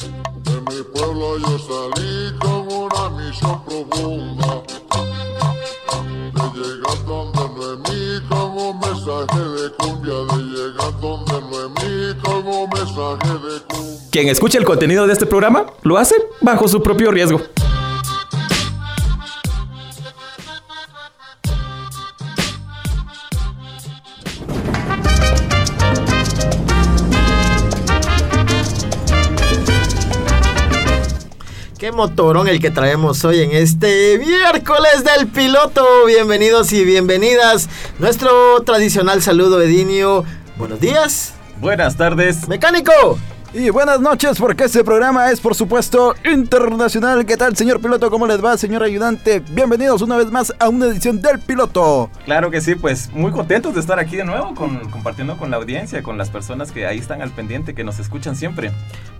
De mi pueblo yo salí con una misión profunda. De llegar donde Noemí con un mensaje de cumbia. De llegar donde Noemí con un mensaje de cumbia. Quien escuche el contenido de este programa lo hace bajo su propio riesgo. Motorón el que traemos hoy en este miércoles del piloto. Bienvenidos y bienvenidas. Nuestro tradicional saludo, Edinio. Buenos días. Buenas tardes. Mecánico. Y buenas noches, porque este programa es, por supuesto, internacional. ¿Qué tal, señor piloto? ¿Cómo les va, señor ayudante? Bienvenidos una vez más a una edición del piloto. Claro que sí, pues muy contentos de estar aquí de nuevo, con, compartiendo con la audiencia, con las personas que ahí están al pendiente, que nos escuchan siempre.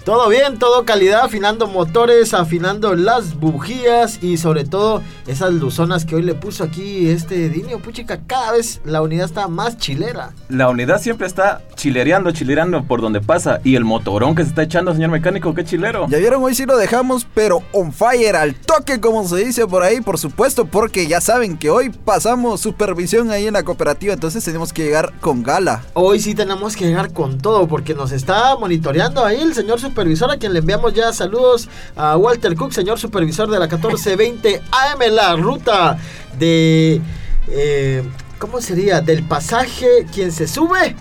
Todo bien, todo calidad, afinando motores, afinando las bujías y sobre todo esas luzonas que hoy le puso aquí este Edinio. Puchica, cada vez la unidad está más chilera. La unidad siempre está chilereando, chilereando por donde pasa. Y el que se está echando, señor mecánico, qué chilero. Ya vieron, hoy sí lo dejamos, pero on fire, al toque, como se dice por ahí, por supuesto, porque ya saben que hoy pasamos supervisión ahí en la cooperativa, entonces tenemos que llegar con gala. Hoy sí tenemos que llegar con todo porque nos está monitoreando ahí el señor supervisor a quien le enviamos ya saludos a Walter Cook, señor supervisor de la 1420 AM, la ruta de... eh, ¿Cómo sería? Del pasaje, quien se sube.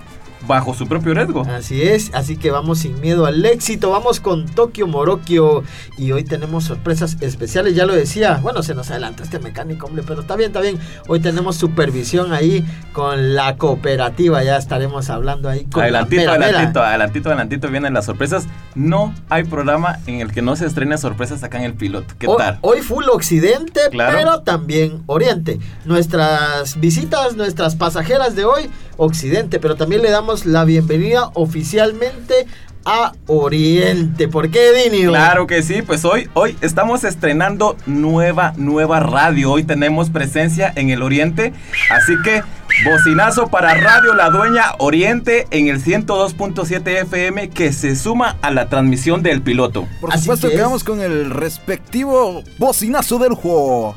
Bajo su propio riesgo. Así es, así que vamos sin miedo al éxito, vamos con Tokio Morokio y hoy tenemos sorpresas especiales, ya lo decía, bueno, se nos adelanta este mecánico, hombre, pero está bien, está bien, hoy tenemos supervisión ahí con la cooperativa, ya estaremos hablando ahí con Adelantito, la mera, mera. adelantito, adelantito, adelantito vienen las sorpresas. No hay programa en el que no se estrenen sorpresas acá en el piloto. ¿Qué Hoy, tal? hoy full occidente, Claro. pero también oriente. Nuestras visitas, nuestras pasajeras de hoy, occidente, pero también le damos la bienvenida oficialmente a Oriente. ¿Por qué, Dinio? Claro que sí, pues hoy, hoy estamos estrenando nueva, nueva radio. Hoy tenemos presencia en el Oriente, así que bocinazo para Radio La Dueña Oriente en el 102.7 FM que se suma a la transmisión del piloto. Por Así supuesto que que es. vamos con el respectivo bocinazo del juego.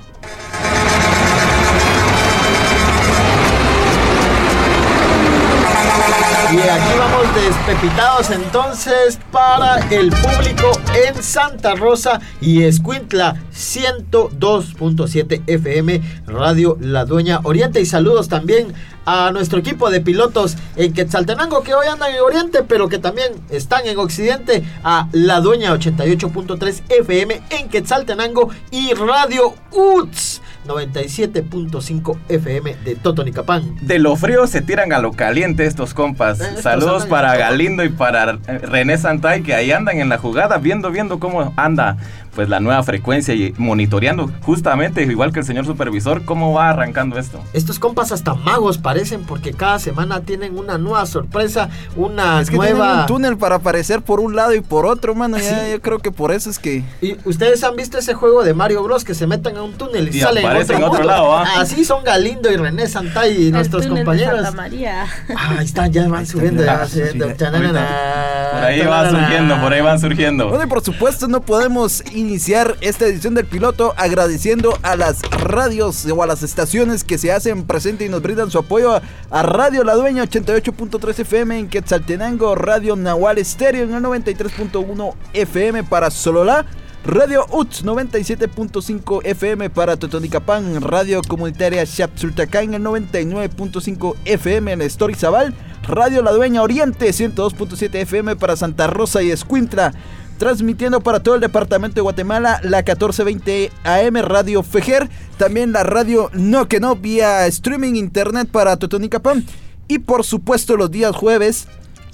Y aquí vamos despepitados entonces para el público en Santa Rosa y Escuintla 102.7 FM Radio La Dueña Oriente. Y saludos también a nuestro equipo de pilotos en Quetzaltenango que hoy andan en Oriente pero que también están en Occidente a La Dueña 88.3 FM en Quetzaltenango y Radio UTS 97.5 FM de Totonicapán. De lo frío se tiran a lo caliente estos compas. Eh, estos Saludos para Galindo y para eh, René Santay que ahí andan en la jugada viendo, viendo cómo anda pues la nueva frecuencia y monitoreando justamente igual que el señor supervisor cómo va arrancando esto. Estos compas hasta magos parecen porque cada semana tienen una nueva sorpresa, una Es que tienen nueva... un túnel para aparecer por un lado y por otro, mano. Ya, Sí. yo creo que por eso es que. Y ustedes han visto ese juego de Mario Bros que se meten a un túnel y, Y salen aparecen en otro otro lado, ¿ah? Así son Galindo y René Santay y El nuestros de compañeros. Santa María. Ah, ahí están, ya van subiendo, ya van Por ahí va tananana. surgiendo, por ahí van surgiendo. Bueno, y por supuesto no podemos iniciar esta edición del piloto agradeciendo a las radios o a las estaciones que se hacen presente y nos brindan su apoyo a, Radio La Dueña 88.3 FM en Quetzaltenango, Radio Nahual Estéreo en el 93.1 FM para Sololá. Radio UTS 97.5 FM para Totonicapán, Radio Comunitaria Xapsultacán en el 99.5 FM en Estorizabal, Radio La Dueña Oriente 102.7 FM para Santa Rosa y Escuintla, transmitiendo para todo el departamento de Guatemala la 1420 AM Radio Fejer, también la radio No que No vía streaming internet para Totonicapán y por supuesto los días jueves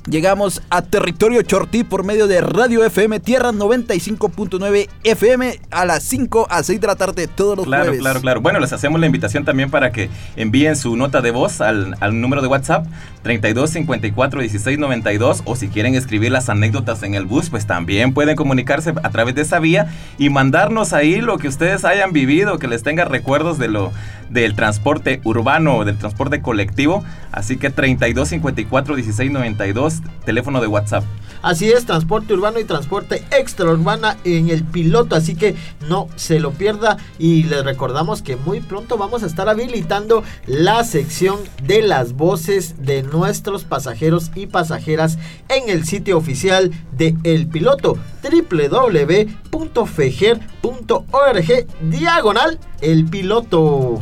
Llegamos a territorio Chortí por medio de Radio FM Tierra 95.9 FM a las 5 a 6 de la tarde todos los Claro, jueves. claro, claro. Bueno, les hacemos la invitación también para que envíen su nota de voz al, al número de WhatsApp 32 54 16 92 o si quieren escribir las anécdotas en el bus, pues también pueden comunicarse a través de esa vía y mandarnos ahí lo que ustedes hayan vivido, que les tenga recuerdos de lo del transporte urbano o del transporte colectivo. Así que 32 54 16 92 teléfono de WhatsApp. Así es, transporte urbano y transporte extraurbana en el piloto, así que no se lo pierda y les recordamos que muy pronto vamos a estar habilitando la sección de las voces de nuestros pasajeros y pasajeras en el sitio oficial de El Piloto www.fejer.org diagonal El Piloto.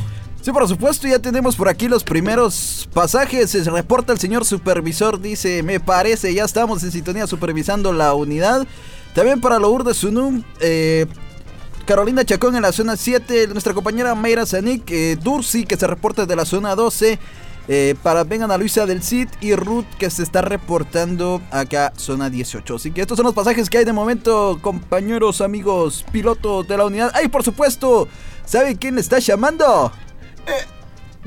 Sí, por supuesto, ya tenemos por aquí los primeros pasajes. Se reporta el señor supervisor, dice, me parece, ya estamos en sintonía supervisando la unidad. También para Lourdes Sunum, eh, Carolina Chacón en la zona 7, nuestra compañera Mayra Zanik, eh, Dursi que se reporta de la zona 12. Eh, para Ben Ana Luisa del CID y Ruth que se está reportando acá zona 18. Así que estos son los pasajes que hay de momento, compañeros, amigos, pilotos de la unidad. ¡Ay, por supuesto! ¿Sabe quién le está llamando?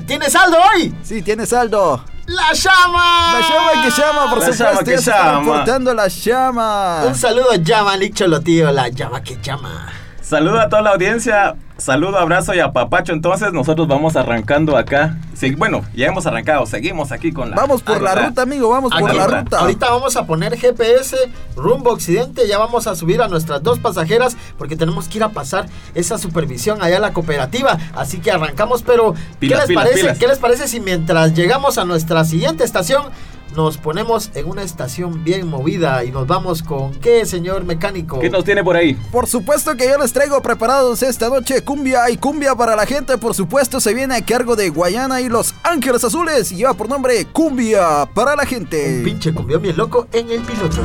¿Tiene saldo hoy? Sí, tiene saldo. ¡La llama! La llama que llama, por La supuesto. llama que ya llama. la llama. Un saludo a llama, Licholo, tío. La llama que llama. Saludo a toda la audiencia, saludo, abrazo y apapacho. Entonces nosotros vamos arrancando acá. Sí, bueno, ya hemos arrancado, seguimos aquí con la... Vamos por la Ahí está. ruta, amigo, vamos por Aquí la ruta. Ahorita vamos a poner GPS rumbo occidente. Ya vamos a subir a nuestras dos pasajeras porque tenemos que ir a pasar esa supervisión allá a la cooperativa. Así que arrancamos, pero Pilas, ¿qué les pilas, parece? pilas. ¿Qué les parece si mientras llegamos a nuestra siguiente estación nos ponemos en una estación bien movida y nos vamos con qué, señor mecánico? ¿Qué nos tiene por ahí? Por supuesto que yo les traigo preparados esta noche cumbia y cumbia para la gente. Por supuesto se viene a cargo de Guayana y Los Ángeles Azules y lleva por nombre cumbia para la gente. Un pinche cumbión bien loco en el piloto.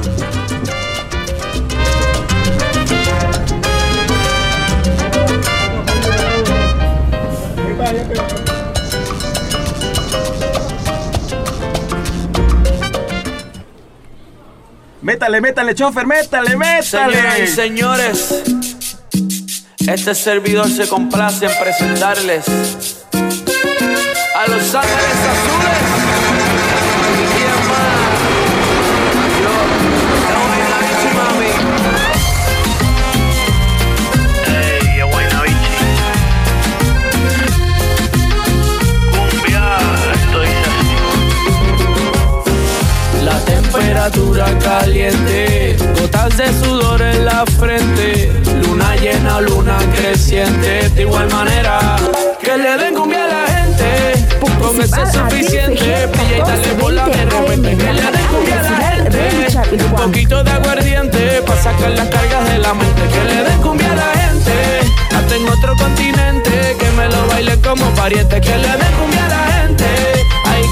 Métale, métale, chofer, métale, métale. señores, este servidor se complace en presentarles a los ángeles azules. Temperatura caliente, gotas de sudor en la frente, luna llena, luna creciente, de igual manera que le den cumbia a la gente, con eso es suficiente, pilla y dale bola de repente, que le den cumbia a la gente, un poquito de aguardiente, para sacar las cargas de la mente, que le den cumbia a la gente, hasta en otro continente, que me lo baile como pariente, que le den cumbia a la gente.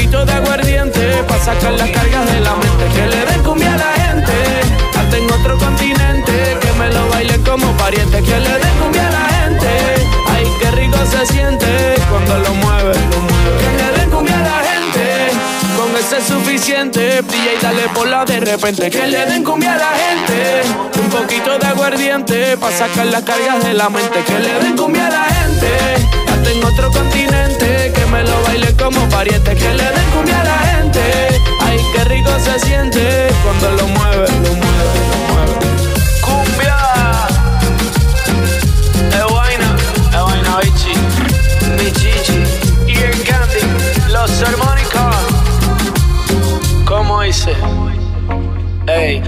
Poquito de aguardiente para sacar las cargas de la mente. Que le den cumbia a la gente. Hasta en otro continente. Que me lo bailen como pariente. Que le den cumbia a la gente. Ay, qué rico se siente cuando lo mueve. Que le den cumbia a la gente. Con eso es suficiente, y dale por de repente. Que le den cumbia a la gente. Un poquito de aguardiente para sacar las cargas de la mente. Que le den cumbia a la gente. En otro continente. Que me lo baile como pariente, que le den cumbia a la gente. Ay, qué rico se siente cuando lo mueve, lo mueve, lo mueve. Cumbia. Es vaina, es vaina, bichi. Mi. Y el candy. Los armónicos. ¿Cómo hice? Ey.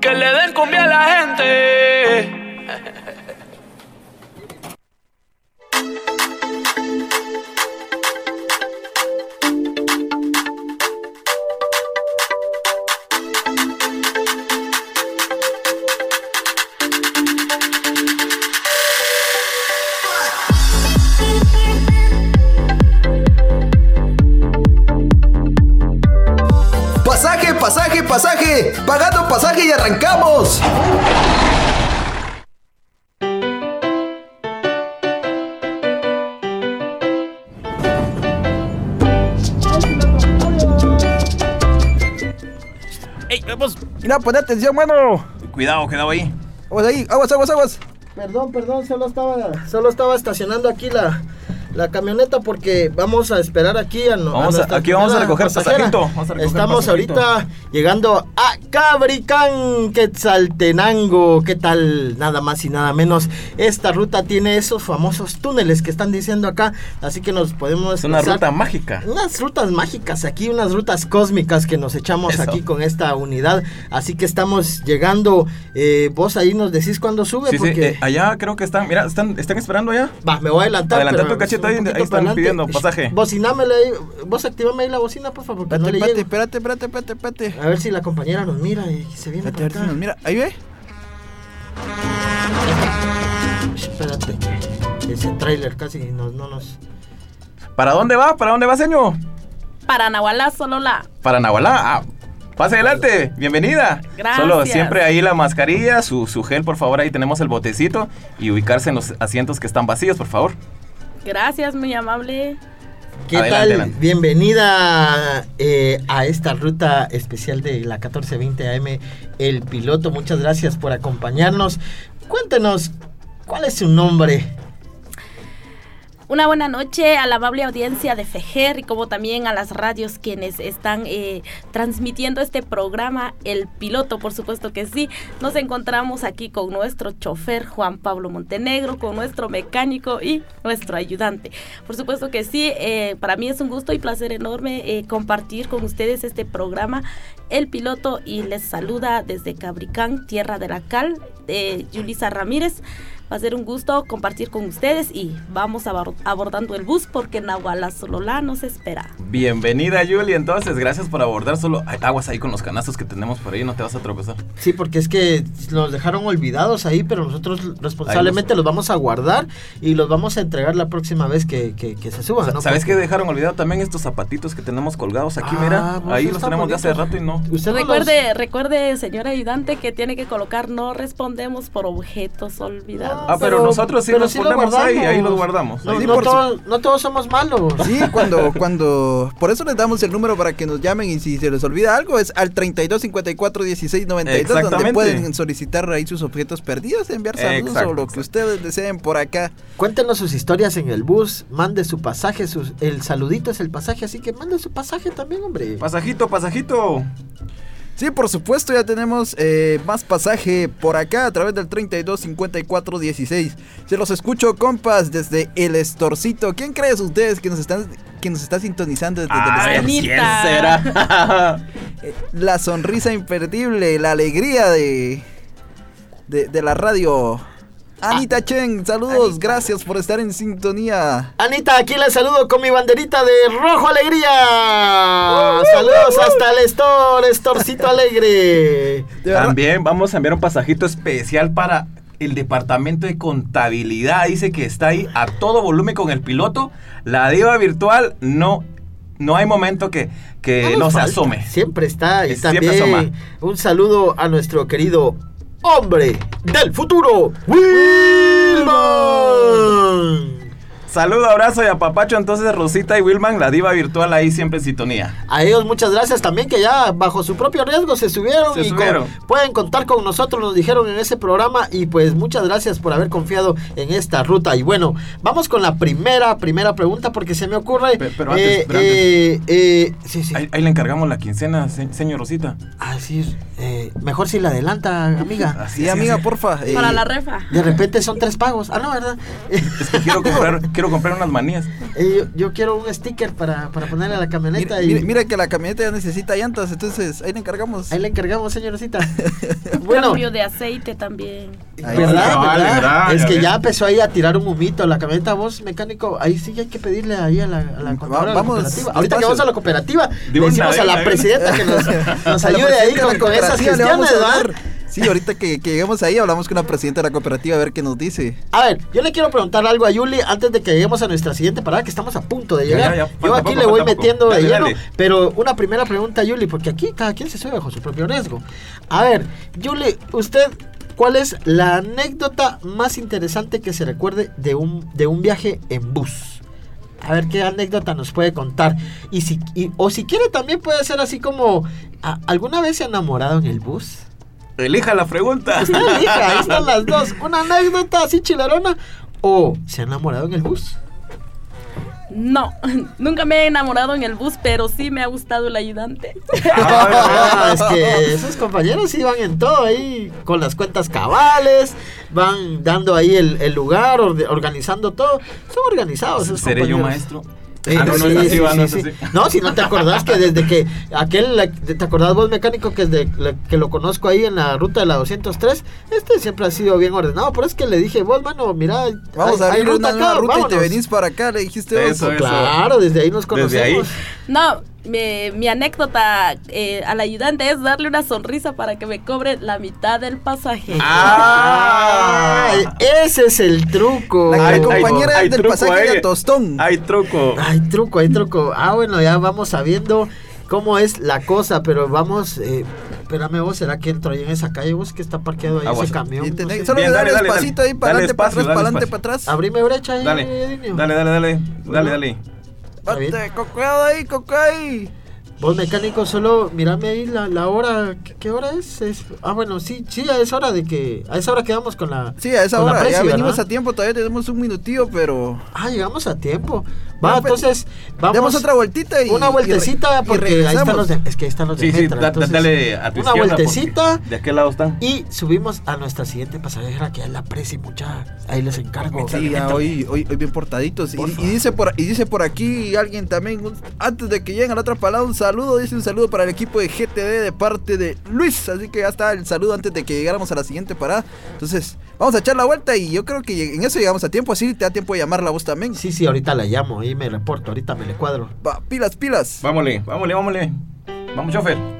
Que le den Mira, pon atención, mano. Cuidado, cuidado ahí. Vamos ahí, aguas, aguas, aguas. Perdón, perdón, solo estaba, solo estaba estacionando aquí la, la camioneta porque vamos a esperar aquí a, no- Vamos a- nuestra aquí vamos a recoger recoger Estamos ahorita llegando a Cabricán, Quetzaltenango. ¿Qué tal? Nada más y nada menos. Esta ruta tiene esos famosos túneles que están diciendo acá, así que nos podemos Es una ruta mágica. unas rutas mágicas aquí, unas rutas cósmicas que nos echamos Eso. aquí con esta unidad. Así que estamos llegando. eh, vos ahí nos decís cuándo sube. Sí, sí, eh, allá creo que están, mira, están, están esperando allá. Va, me voy a adelantar. Adelantar tu ahí, poquito ahí están pidiendo pasaje. Bocinámele ahí, vos activame ahí la bocina, por favor, porque no Espérate, espérate, espérate, espérate, espérate, espérate. A ver si la compañera nos mira y se viene Espérate, a ver para si acá. nos mira. Ahí ve. Espérate. Ese tráiler casi no, no nos... ¿Para dónde va? ¿Para dónde va, señor? Para Nahualá, solo la. Para Nahualá. Ah, pase adelante, bienvenida. Gracias. Solo siempre ahí la mascarilla, su, su gel, por favor, ahí tenemos el botecito y ubicarse en los asientos que están vacíos, por favor. Gracias, muy amable. ¿Qué Adelante, tal? adelante. Bienvenida eh, a esta ruta especial de la 1420 AM, El Piloto. Muchas gracias por acompañarnos. Cuéntenos, ¿cuál es su nombre? Una buena noche a la amable audiencia de Fejer y como también a las radios quienes están eh, transmitiendo este programa, El Piloto, por supuesto que sí. Nos encontramos aquí con nuestro chofer Juan Pablo Montenegro, con nuestro mecánico y nuestro ayudante. Por supuesto que sí, eh, para mí es un gusto y placer enorme eh, compartir con ustedes este programa, El Piloto, y les saluda desde Cabricán, Tierra de la Cal, de Yulisa Ramírez. Va a ser un gusto compartir con ustedes y vamos abor- abordando el bus porque Nahuala Sololá nos espera. Bienvenida, Yuli. Entonces, gracias por abordar. Solo aguas ahí con los canastos que tenemos por ahí, no te vas a tropezar. Sí, porque es que los dejaron olvidados ahí, pero nosotros responsablemente los vamos a guardar y los vamos a entregar la próxima vez que, que- que se suban. ¿no? ¿Sabes qué dejaron olvidado también estos zapatitos que tenemos colgados aquí? Ah, mira, pues ahí los tenemos de hace rato y no. Usted no los- Recuerde, recuerde, señor ayudante, que tiene que colocar no respondemos por objetos olvidados. Ah, pero nosotros sí los lo ponemos ahí, guardamos. ahí los guardamos. No, Sí, no su- todos, no todos somos malos. Sí, cuando, cuando, por eso les damos el número para que nos llamen y si se les olvida algo es al 32 54 16 92 donde pueden solicitar ahí sus objetos perdidos, enviar saludos Exacto, o lo que ustedes deseen por acá. Cuéntenos sus historias en el bus, mande su pasaje, sus- el saludito es el pasaje, así que mande su pasaje también, hombre. Pasajito, pasajito. Sí, por supuesto, ya tenemos eh, más pasaje por acá a través del 32 54 16. Se los escucho, compas, desde el Estorcito. ¿Quién crees ustedes que nos están que nos está sintonizando desde Ay, el ¿quién será? Eh, La sonrisa imperdible, la alegría de, de, de la radio. Anita Chen, saludos, gracias por estar en sintonía. Anita, aquí les saludo con mi banderita de Rojo Alegría. Saludos hasta el Estor, Estorcito Alegre. También vamos a enviar un pasajito especial para el departamento de contabilidad. Dice que está ahí a todo volumen con el piloto. La diva virtual no, no hay momento que, que no, nos se asome. Siempre está. Y siempre también asoma. un saludo a nuestro querido hombre del futuro, Wilman. Saludo, abrazo y apapacho entonces Rosita y Wilman, la diva virtual ahí siempre en sintonía. A ellos muchas gracias también que ya bajo su propio riesgo se subieron Se y subieron. con- pueden contar con nosotros, nos dijeron en ese programa y pues muchas gracias por haber confiado en esta ruta. Y bueno, vamos con la primera, primera pregunta porque se me ocurre... Pe- pero antes, eh, pero eh, eh, sí, sí. Ahí, ahí le encargamos la quincena, se- señor Rosita. Así es. eh, mejor si la adelanta, amiga. Así Sí, amiga, porfa. eh, Para la refa. De repente son tres pagos. Ah, no, ¿verdad? Es que quiero comprar, quiero comprar unas manías. Yo, yo quiero un sticker para, para ponerle a la camioneta Mira, y mira- mira que la camioneta ya necesita llantas, entonces ahí le encargamos. ahí le encargamos, señorcita. bueno, Cambio de aceite también. Ahí ¿verdad? sí, vale, ¿verdad? ¿verdad? Es que ya empezó ahí a tirar un humito la camioneta. Vos, mecánico, ahí sí hay que pedirle ahí a la, a cooperativa. Ahorita que vamos a la cooperativa, le decimos de a la presidenta que nos, nos ayude ahí con, con esas cooperativa le vamos gestiones, ¿verdad? Sí, ahorita que, que lleguemos ahí hablamos con la presidenta de la cooperativa a ver qué nos dice. A ver, yo le quiero preguntar algo a Yuli antes de que lleguemos a nuestra siguiente parada, que estamos a punto de llegar. ya, ya, yo aquí poco, le voy poco. metiendo de Dale, lleno, dale. pero una primera pregunta, Yuli, porque aquí cada quien se sube bajo su propio riesgo. A ver, Yuli, usted, ¿cuál es la anécdota más interesante que se recuerde de un, de un viaje en bus? A ver qué anécdota nos puede contar. Y si, y- o si quiere también puede ser así como, ¿a- ¿alguna vez se ha enamorado en el bus? Elija la pregunta. Usted elija, ahí están las dos. Una anécdota así chilarona. O se ha enamorado en el bus. No, nunca me he enamorado en el bus, pero sí me ha gustado el ayudante. Ah, es que esos compañeros sí van en todo ahí, con las cuentas cabales, van dando ahí el, el lugar, organizando todo. Son organizados esos ¿Seré yo compañeros. maestro? Eh, Ah, no, no sí, no sí, es sí. así. No, si no te acordás que desde que aquel, ¿te acordás vos mecánico que desde que lo conozco ahí en la ruta de la 203? Este siempre ha sido bien ordenado, pero es que le dije, vos, mano, mira, Vamos hay- a abrir una nueva ruta y te vámonos". venís para acá, le dijiste. Eso, eso. Claro, desde ahí nos conocemos. Desde ahí. No, me- mi anécdota eh, al ayudante es darle una sonrisa para que me cobre la mitad del pasaje. Ah, ese es el truco. La Hay- compañera hay del truco pasaje ahí. de Tostón. Hay truco. Hay truco, hay truco. Ah, bueno, ya vamos sabiendo cómo es la cosa, pero vamos, eh, espérame vos, ¿será que entro ahí en esa calle? Vos que está parqueado ahí Aguas. ese camión. No sé. solo Bien, le dale, dale, despacito dale. ahí para adelante, para atrás, para adelante, para atrás. Abrime brecha ahí, Dale, dale, dale, dale. Dale, con cuidado ahí, con cuidado ahí. Vos mecánico, solo mírame ahí la, la hora. ¿qué, qué hora es? Es- Ah, bueno, sí, sí, a esa hora de que. A esa hora quedamos con la. Sí, a esa hora, ya venimos ¿verdad? a tiempo, todavía tenemos un minutillo, pero... Ah, llegamos a tiempo. Va, pues, entonces, vamos. Demos otra vueltita y... Una vueltecita, y re- y porque ahí están los de. Es que ahí están los de Sí, sí, Metra, da- da- entonces, dale a tu Una vueltecita. porque De aquel lado están. Y subimos a nuestra siguiente pasajera, que es la Presi, mucha. Ahí les encargo. Sí, ya hoy, hoy, hoy bien portaditos. Y, Por y favor. dice por, y dice por aquí alguien también, un- antes de que lleguen a la otra palabra, un saludo, dice un saludo para el equipo de GTD de parte de Luis. Así que ya está el saludo antes de que llegáramos a la siguiente parada. Entonces, vamos a echar la vuelta y yo creo que en eso llegamos a tiempo, así te da tiempo de llamarla vos también. Sí, sí, ahorita la llamo y me reporto, ahorita me le cuadro. Va, pilas, pilas. Vámonos, vámonos, vámonos. Vamos, chofer.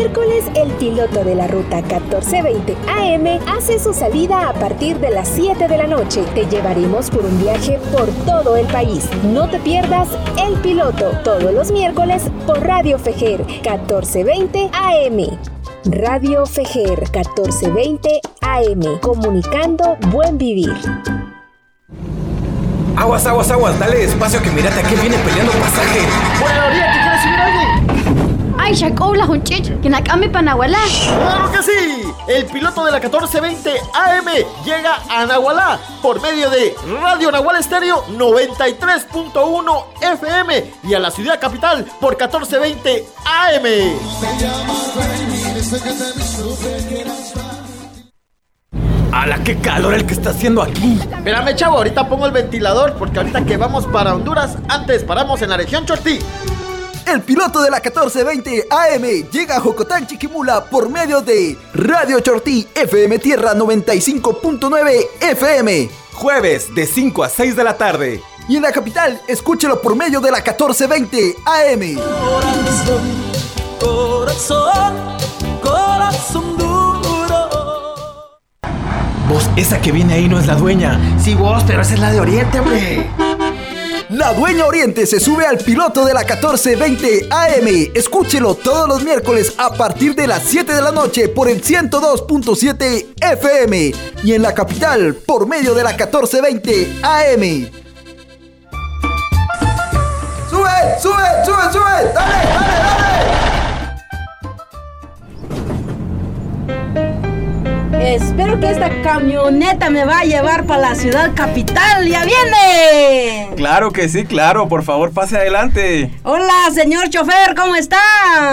Miércoles el piloto de la ruta 1420 AM hace su salida a partir de las 7 de la noche. Te llevaremos por un viaje por todo el país. No te pierdas El Piloto todos los miércoles por Radio Fejer 1420 AM. Radio Fejer 1420 AM. Comunicando buen vivir. Aguas, aguas, aguas, dale despacio que mirate que viene peleando pasaje. ¡Por la! Ay, Shakobla, Hunchich, que nakame panahuala. ¡Claro que sí! El piloto de la 1420 AM llega a Nahualá por medio de Radio Nahual Estéreo 93.1 FM y a la ciudad capital por 1420 AM. ¡Hala, qué calor el que está haciendo aquí! Espérame, chavo, ahorita pongo el ventilador porque ahorita que vamos para Honduras, antes paramos en la región Chortí. El piloto de la 1420 AM llega a Jocotán, Chiquimula por medio de Radio Chortí FM Tierra 95.9 FM. Jueves de 5 a 6 de la tarde. Y en la capital, escúchelo por medio de la 1420 AM. Corazón, corazón duro. Vos, esa que viene ahí no es la dueña. Sí, vos, pero esa es la de Oriente, hombre. La Dueña Oriente se sube al piloto de la 1420 AM. Escúchelo todos los miércoles a partir de las 7 de la noche por el 102.7 FM y en la capital por medio de la 1420 AM. ¡Sube, sube, sube, sube! ¡Dale, dale, dale! Espero que esta camioneta me va a llevar para la ciudad capital. ¡Ya viene! Claro que sí, claro. Por favor, pase adelante. Hola, señor chofer, ¿cómo está?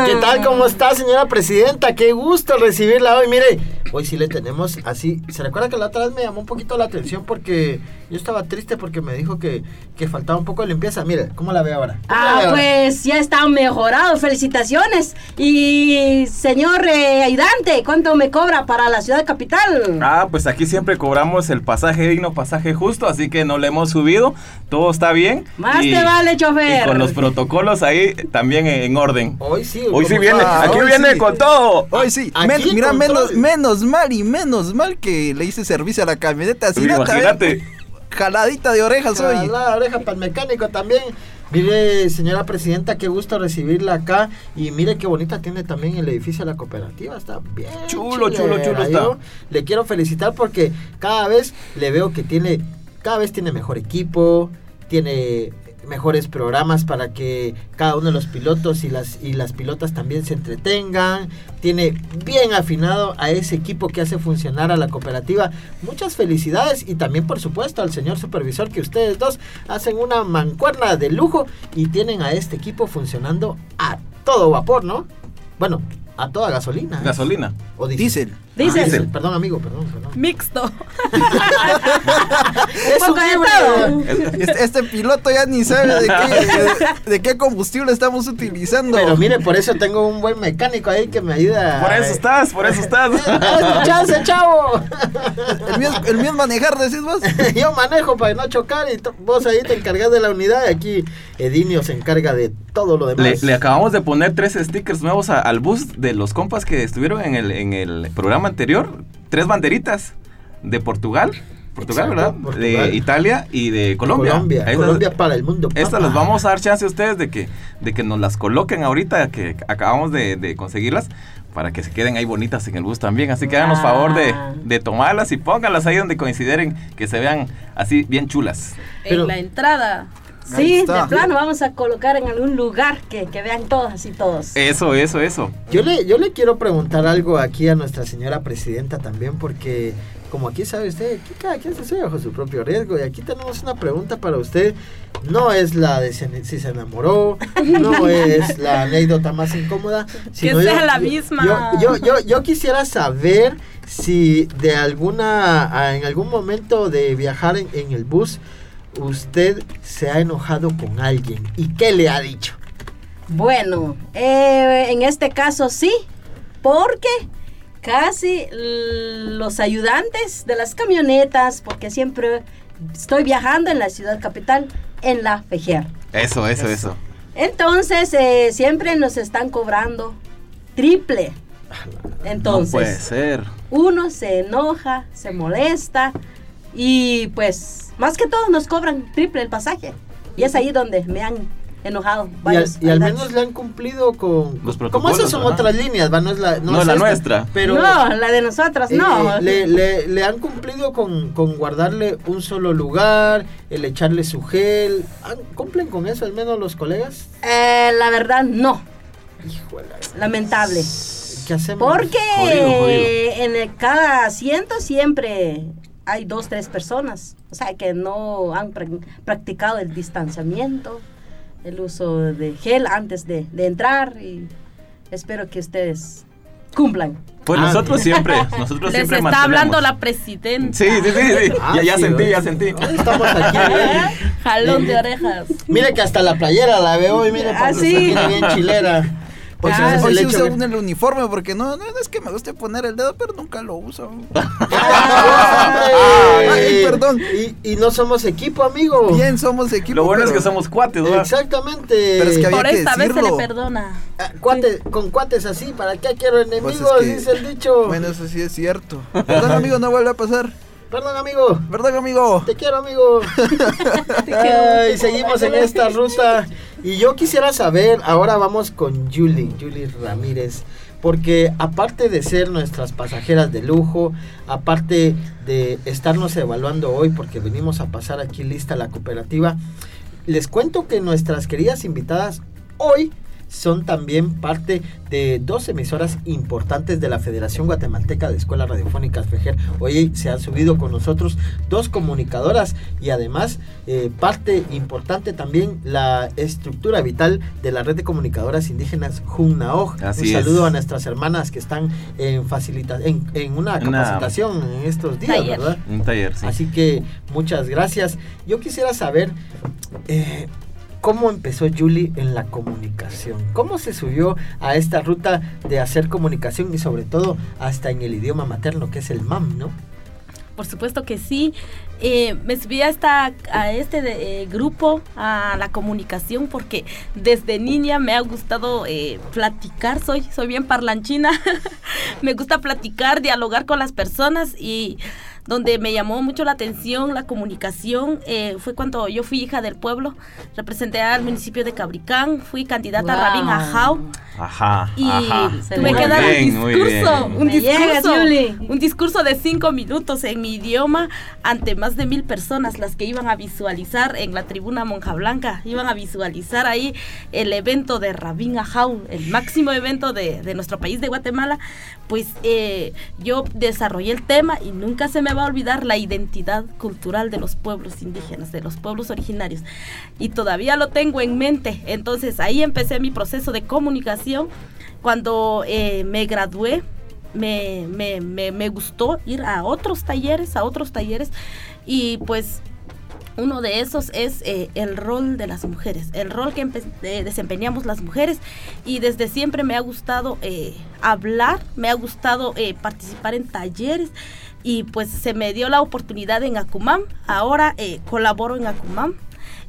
¿Qué tal? ¿Cómo está, señora presidenta? Qué gusto recibirla hoy. Mire, hoy sí le tenemos así. ¿Se recuerda que la otra vez me llamó un poquito la atención porque yo estaba triste porque me dijo que, que faltaba un poco de limpieza? Mire, ¿cómo la ve ahora? ¿Cómo la ve Ah, ahora? pues ya está mejorado. Felicitaciones. Y señor eh, Aidante, ¿cuánto me cobra para la ciudad capital? Ah, pues aquí siempre cobramos el pasaje digno, pasaje justo, así que no le hemos subido. Todo está bien. Más te vale, chofer. Y con los protocolos ahí también en, en orden. Hoy sí. Hoy sí ¿cómo viene, aquí Hoy viene sí. con todo. Hoy sí, Aquí men- mira, menos, menos mal y menos mal que le hice servicio a la camioneta. Si Sí, no, también- imagínate. Jaladita de orejas hoy. La oreja para el mecánico también. Mire, señora presidenta, qué gusto recibirla acá. Y mire qué bonita tiene también el edificio de la cooperativa. Está bien. Chulo, chulo, chulo está. Yo le quiero felicitar porque cada vez le veo que tiene, cada vez tiene mejor equipo, tiene mejores programas para que cada uno de los pilotos y las y las pilotas también se entretengan. Tiene bien afinado a ese equipo que hace funcionar a la cooperativa. Muchas felicidades y también por supuesto al señor supervisor que ustedes dos hacen una mancuerna de lujo y tienen a este equipo funcionando a todo vapor, ¿no? Bueno, a toda gasolina. ¿eh? Gasolina. O Diésel. Diésel. Ah, diésel. Perdón, amigo, perdón, perdón. Mixto. Es poco un de híbrido. Este, este piloto ya ni sabe de qué, de qué combustible estamos utilizando. Pero mire, por eso tengo un buen mecánico ahí que me ayuda. Por eso estás, por eso estás. ¡Es tu chance, chavo! el, mío, es- el mío es manejar, decís vos. Yo manejo para no chocar y vos ahí te encargas de la unidad y aquí Edinio se encarga de todo lo Le, demás. le acabamos de poner tres stickers nuevos a- al bus de los compas que estuvieron en el, en el programa anterior. Tres banderitas de Portugal. Portugal, Exacto, ¿verdad? Portugal. De Italia y de Colombia. Colombia, Estas- Colombia para el mundo. Estas papá. les vamos a dar chance a ustedes de que, de que nos las coloquen ahorita, que acabamos de, de conseguirlas, para que se queden ahí bonitas en el bus también. Así que háganos favor de, Ah. de tomarlas y pónganlas ahí donde consideren que se vean así bien chulas. Pero- en la entrada. Sí, de plano vamos a colocar en algún lugar que, que vean todas y todos. Eso, eso, eso. Yo le, yo le quiero preguntar algo aquí a nuestra señora presidenta también, porque como aquí sabe usted, aquí cada quien se sube bajo su propio riesgo. Y aquí tenemos una pregunta para usted. No es la de si se enamoró, no es la anécdota más incómoda. sino sea la misma. Yo, yo, yo, yo quisiera saber si de alguna, en algún momento de viajar en, en el bus, usted se ha enojado con alguien. ¿Y qué le ha dicho? Bueno, eh, en este caso sí, porque casi los ayudantes de las camionetas, porque siempre estoy viajando en la ciudad capital, en la Fejer. Eso, eso, eso. Entonces, eh, siempre nos están cobrando triple. Entonces, no puede ser. uno se enoja, se molesta y pues más que todo nos cobran triple el pasaje. Y es ahí donde me han enojado. Y al, y al menos le han cumplido con... Los como protocolos, esas son ¿verdad? otras líneas, ¿va? No es la, No es la esta, nuestra. Pero no, la de nosotras, eh, no. le, le- le han cumplido con, con guardarle un solo lugar, el echarle su gel. ¿Han- ¿Cumplen con eso al menos los colegas? Eh, la verdad, no. Híjole, Lamentable. ¿qué hacemos? Porque Jodido, jodido. en el- cada asiento siempre hay dos, tres personas. O sea, que no han prac- practicado el distanciamiento, el uso de gel antes de, de entrar. Y espero que ustedes cumplan. Pues Ah, nosotros bien. siempre, nosotros Les siempre está mantenemos. hablando la presidenta. Sí, sí, sí, sí. Ah, ya, ya sí, sentí, ya sentí. Hoy Estamos aquí. ¿eh? Jalón de orejas. Mire que hasta la playera la veo y mire, Ah, que sí. bien chilera. Hoy Ah, se Hoy sí usa uno el uniforme porque no, no, es que me guste poner el dedo, pero nunca lo uso. ¡Ay! Ay, perdón. Y, y no somos equipo, amigo. Bien, somos equipo. Lo bueno es que somos cuates, ¿verdad? Exactamente. Pero es que había Por que esta vez se le perdona. Ah, cuate- con cuates así, ¿para qué quiero enemigos? Pues es que- dice el dicho. Bueno, eso sí es cierto. Perdón, amigo, no vuelve a pasar. Perdón, amigo. Perdón, amigo. Te quiero, amigo. Ay, seguimos en esta ruta. Y yo quisiera saber, ahora vamos con Julie, Julie Ramírez. Porque aparte de ser nuestras pasajeras de lujo, aparte de estarnos evaluando hoy, porque venimos a pasar aquí lista la cooperativa, les cuento que nuestras queridas invitadas hoy son también parte de dos emisoras importantes de la Federación Guatemalteca de Escuelas Radiofónicas FEJER. Hoy se han subido con nosotros dos comunicadoras y además eh, parte importante también la estructura vital de la red de comunicadoras indígenas Junnaoj. Así Un es. saludo a nuestras hermanas que están en facilita en, en una Una- capacitación en estos días, Taller. ¿verdad? Un taller, sí. Así que muchas gracias. Yo quisiera saber eh, cómo empezó Julie en la comunicación. ¿Cómo se subió a esta ruta de hacer comunicación y sobre todo hasta en el idioma materno que es el MAM, ¿no? Por supuesto que sí. Eh, me subí a, a este eh, grupo, a la comunicación, porque desde niña me ha gustado eh, platicar. Soy, soy bien parlanchina. me gusta platicar, dialogar con las personas y donde me llamó mucho la atención la comunicación eh, fue cuando yo fui hija del pueblo. Representé al municipio de Cabricán, fui candidata a Wow. Rabín Ajao. Ajá, Y ajá. Tuve Muy que dar bien, un discurso, un discurso, un discurso de cinco minutos en mi idioma ante más de mil personas, las que iban a visualizar en la tribuna Monja Blanca, iban a visualizar ahí el evento de Rabín Ajau, el máximo evento de, de nuestro país de Guatemala. Pues eh, yo desarrollé el tema y nunca se me va a olvidar la identidad cultural de los pueblos indígenas, de los pueblos originarios. Y todavía lo tengo en mente. Entonces ahí empecé mi proceso de comunicación. Cuando eh, me gradué, me, me, me, me gustó ir a otros talleres, a otros talleres. Y pues uno de esos es eh, el rol de las mujeres, el rol que empe- desempeñamos las mujeres. Y desde siempre me ha gustado eh, hablar, me ha gustado eh, participar en talleres. Y pues se me dio la oportunidad en Acumam, ahora colaboro en Acumam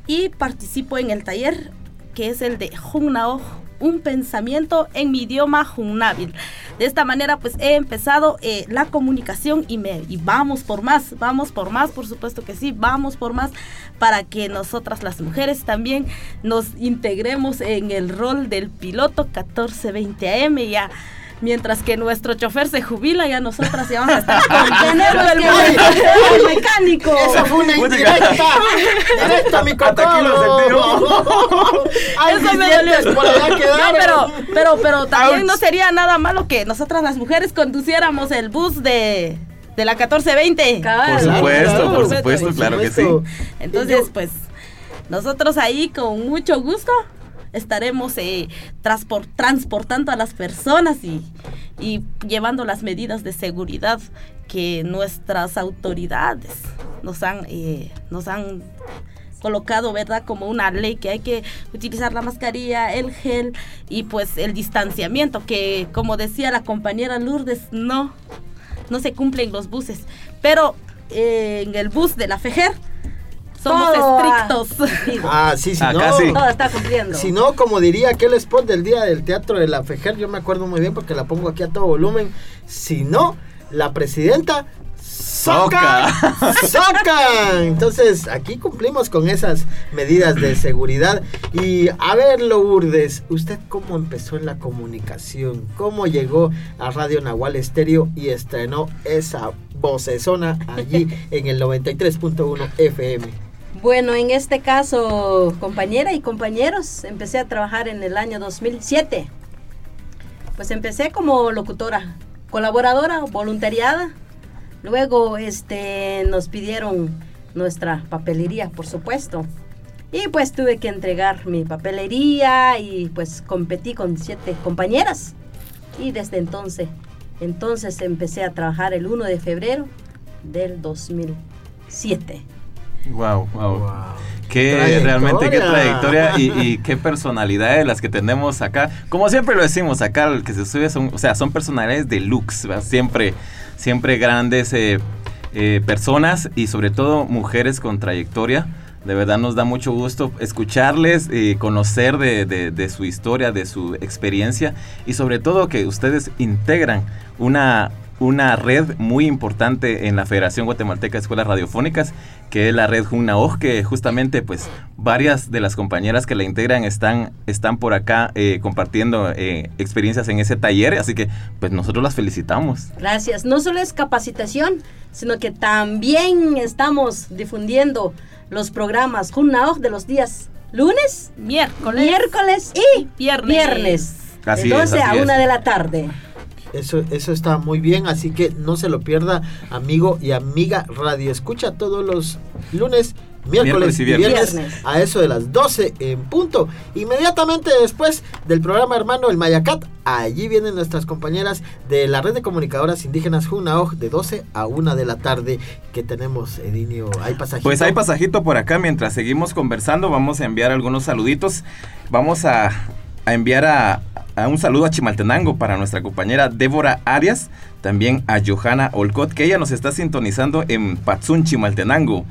y participo en el taller que es el de Junnao, un pensamiento en mi idioma junnábil. De esta manera pues he empezado eh, la comunicación y, me, y vamos por más, vamos por más, por supuesto que sí, vamos por más para que nosotras las mujeres también nos integremos en el rol del piloto 1420 AM. Mientras que nuestro chofer se jubila, ya nosotras ya vamos a estar conduciendo el el mecánico. Esa fue una indirecta. Directa, mi Hasta aquí lo cocoro. Ay, Eso me dolió. por allá. No, pero, pero, pero también Ouch. no sería nada malo que nosotras las mujeres conduciéramos el bus de, de la 1420. Cabal. Por supuesto, claro, por supuesto, claro que sí. Entonces, pues, nosotros ahí con mucho gusto estaremos eh, transpor- transportando a las personas y, y llevando las medidas de seguridad que nuestras autoridades nos han, eh, nos han colocado, ¿verdad? Como una ley que hay que utilizar la mascarilla, el gel y pues el distanciamiento, que como decía la compañera Lourdes, no, no se cumplen los buses. Pero eh, en el bus de la FEJER somos Todo, ah, estrictos. Ah, sí, si Acá no. sí. Todo está cumpliendo. Si no, como diría aquel spot del día del teatro de la Fejer, yo me acuerdo muy bien porque la pongo aquí a todo volumen. Si no, la presidenta soca. Soca. Entonces, aquí cumplimos con esas medidas de seguridad. Y a ver, Lourdes, ¿usted cómo empezó en la comunicación? ¿Cómo llegó a Radio Nahual Estéreo y estrenó esa vocesona allí en el 93.1 FM? Bueno, en este caso, compañera y compañeros, empecé a trabajar en el año 2007. Pues empecé como locutora, colaboradora, voluntariada. Luego este, nos pidieron nuestra papelería, por supuesto. Y pues tuve que entregar mi papelería y pues competí con siete compañeras. Y desde entonces, entonces empecé a trabajar el 1 de febrero del 2007. Wow, wow. Qué Trayectoria. realmente qué trayectoria y, y qué personalidades las que tenemos acá. Como siempre lo decimos acá, el que se sube son, o sea, son personalidades de ¿verdad? siempre, siempre grandes eh, eh, personas y sobre todo mujeres con trayectoria. De verdad nos da mucho gusto escucharles, eh, conocer de, de- de su historia, de su experiencia y sobre todo que ustedes integran una una red muy importante en la Federación Guatemalteca de Escuelas Radiofónicas, que es la red JUNAOJ, que justamente pues varias de las compañeras que la integran están, están por acá eh, compartiendo eh, experiencias en ese taller, así que pues nosotros las felicitamos. Gracias. No solo es capacitación, sino que también estamos difundiendo los programas Junaoj de los días lunes, miércoles, miércoles y viernes. viernes. Así de es, 12 a así 1 es. de la tarde. Eso, eso está muy bien, así que no se lo pierda, amigo y amiga Radio Escucha todos los lunes, miércoles, y viernes. a eso de las 12 en punto. Inmediatamente después del programa hermano El Mayacat, allí vienen nuestras compañeras de la red de comunicadoras indígenas Junaoj de 12 a 1 de la tarde que tenemos, Edinio. ¿Hay pasajito? Pues hay pasajito por acá mientras seguimos conversando. Vamos a enviar algunos saluditos. Vamos a, a enviar a un saludo a Chimaltenango para nuestra compañera Débora Arias. También a Johanna Olcott, que ella nos está sintonizando en Patsun, Chimaltenango.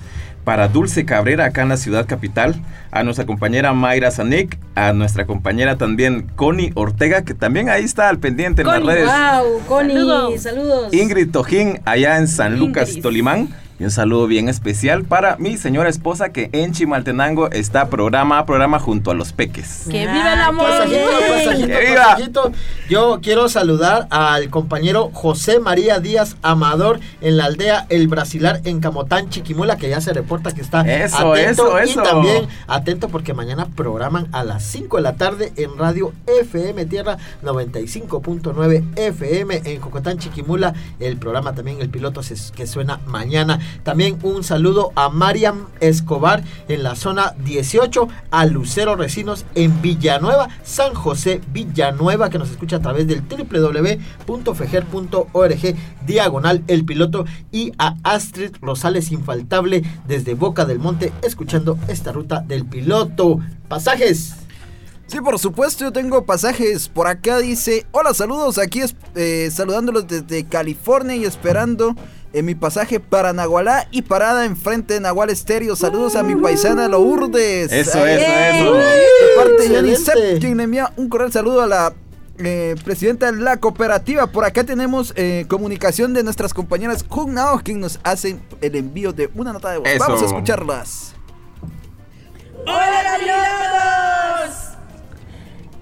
Para Dulce Cabrera, acá en la ciudad capital. A nuestra compañera Mayra Zanik. A nuestra compañera también Connie Ortega, que también ahí está al pendiente en Connie, las redes. wow, Connie, Saludos. saludos. Ingrid Tojín, allá en San Lucas, Ingrid. Tolimán. Y un saludo bien especial para mi señora esposa que en Chimaltenango está programa a programa junto a los peques. Que Ah, viva el amor. Pasajito, Bien. pasajito, ¡Que viva! pasajito. Yo quiero saludar al compañero José María Díaz Amador en la aldea El Brasilar en Camotán, Chiquimula, que ya se reporta que está Eso, atento. eso, Y eso. también atento porque mañana programan a las 5 de la tarde en Radio FM Tierra 95.9 FM en Cocotán, Chiquimula. El programa también, el piloto se- que suena mañana. También un saludo a Mariam Escobar en la zona 18, a Lucero Recinos en Villanueva, San José Villanueva, que nos escucha a través del www.fejer.org, diagonal el piloto, y a Astrid Rosales Infaltable desde Boca del Monte, escuchando esta ruta del piloto. Pasajes. Sí, por supuesto, yo tengo pasajes. Por acá dice, hola, saludos, aquí es, eh, saludándolos desde California y esperando en mi pasaje para Nahualá y parada enfrente de Nahual Estéreo. Saludos a mi paisana Lourdes. Eso, Ahí, eso, eso. De parte de Excelente. Sepp, quien le envía un cordial saludo a la eh, presidenta de la cooperativa. Por acá tenemos eh, comunicación de nuestras compañeras Jugnao, quien nos hacen el envío de una nota de voz. Eso. Vamos a escucharlas. ¡Hola, pilotos!